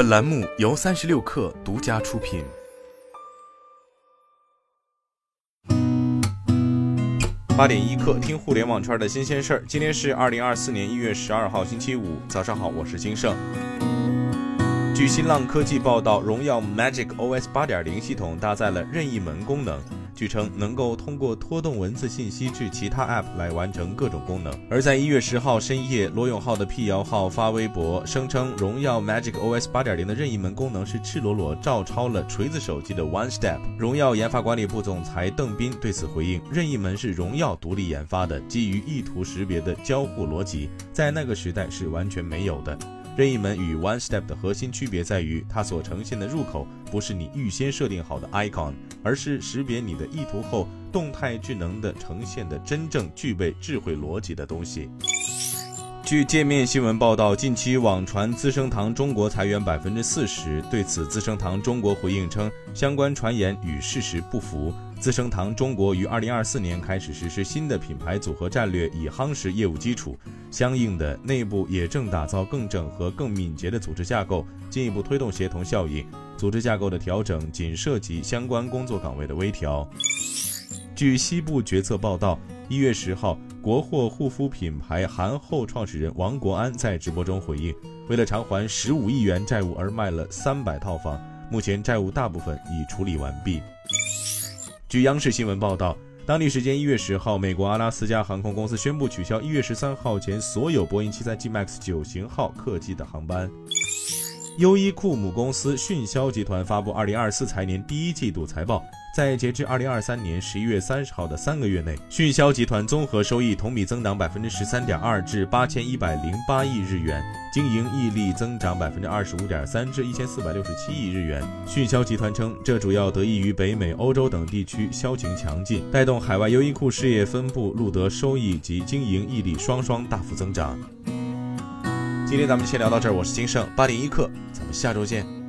本栏目由三十六氪独家出品。八点一刻，听互联网圈的新鲜事儿。今天是二零二四年一月十二号，星期五，早上好，我是金盛。据新浪科技报道，荣耀 Magic OS 八点零系统搭载了任意门功能。据称能够通过拖动文字信息至其他 App 来完成各种功能。而在一月十号深夜，罗永浩的辟谣号发微博声称，荣耀 Magic OS 八点零的任意门功能是赤裸裸照抄了锤子手机的 One Step。荣耀研发管理部总裁邓斌对此回应，任意门是荣耀独立研发的，基于意图识别的交互逻辑，在那个时代是完全没有的。任意门与 One Step 的核心区别在于，它所呈现的入口不是你预先设定好的 icon，而是识别你的意图后动态智能的呈现的真正具备智慧逻辑的东西。据界面新闻报道，近期网传资生堂中国裁员百分之四十，对此资生堂中国回应称，相关传言与事实不符。资生堂中国于二零二四年开始实施新的品牌组合战略，以夯实业务基础，相应的内部也正打造更整合、更敏捷的组织架构，进一步推动协同效应。组织架构的调整仅涉及相关工作岗位的微调。据西部决策报道，一月十号。国货护肤品牌韩后创始人王国安在直播中回应，为了偿还十五亿元债务而卖了三百套房，目前债务大部分已处理完毕。据央视新闻报道，当地时间一月十号，美国阿拉斯加航空公司宣布取消一月十三号前所有波音七三七 MAX 九型号客机的航班。优衣库母公司迅销集团发布二零二四财年第一季度财报。在截至二零二三年十一月三十号的三个月内，迅销集团综合收益同比增长百分之十三点二至八千一百零八亿日元，经营溢利增长百分之二十五点三至一千四百六十七亿日元。迅销集团称，这主要得益于北美、欧洲等地区销情强劲，带动海外优衣库事业分布录得收益及经营溢利双双大幅增长。今天咱们就先聊到这儿，我是金盛八点一刻，咱们下周见。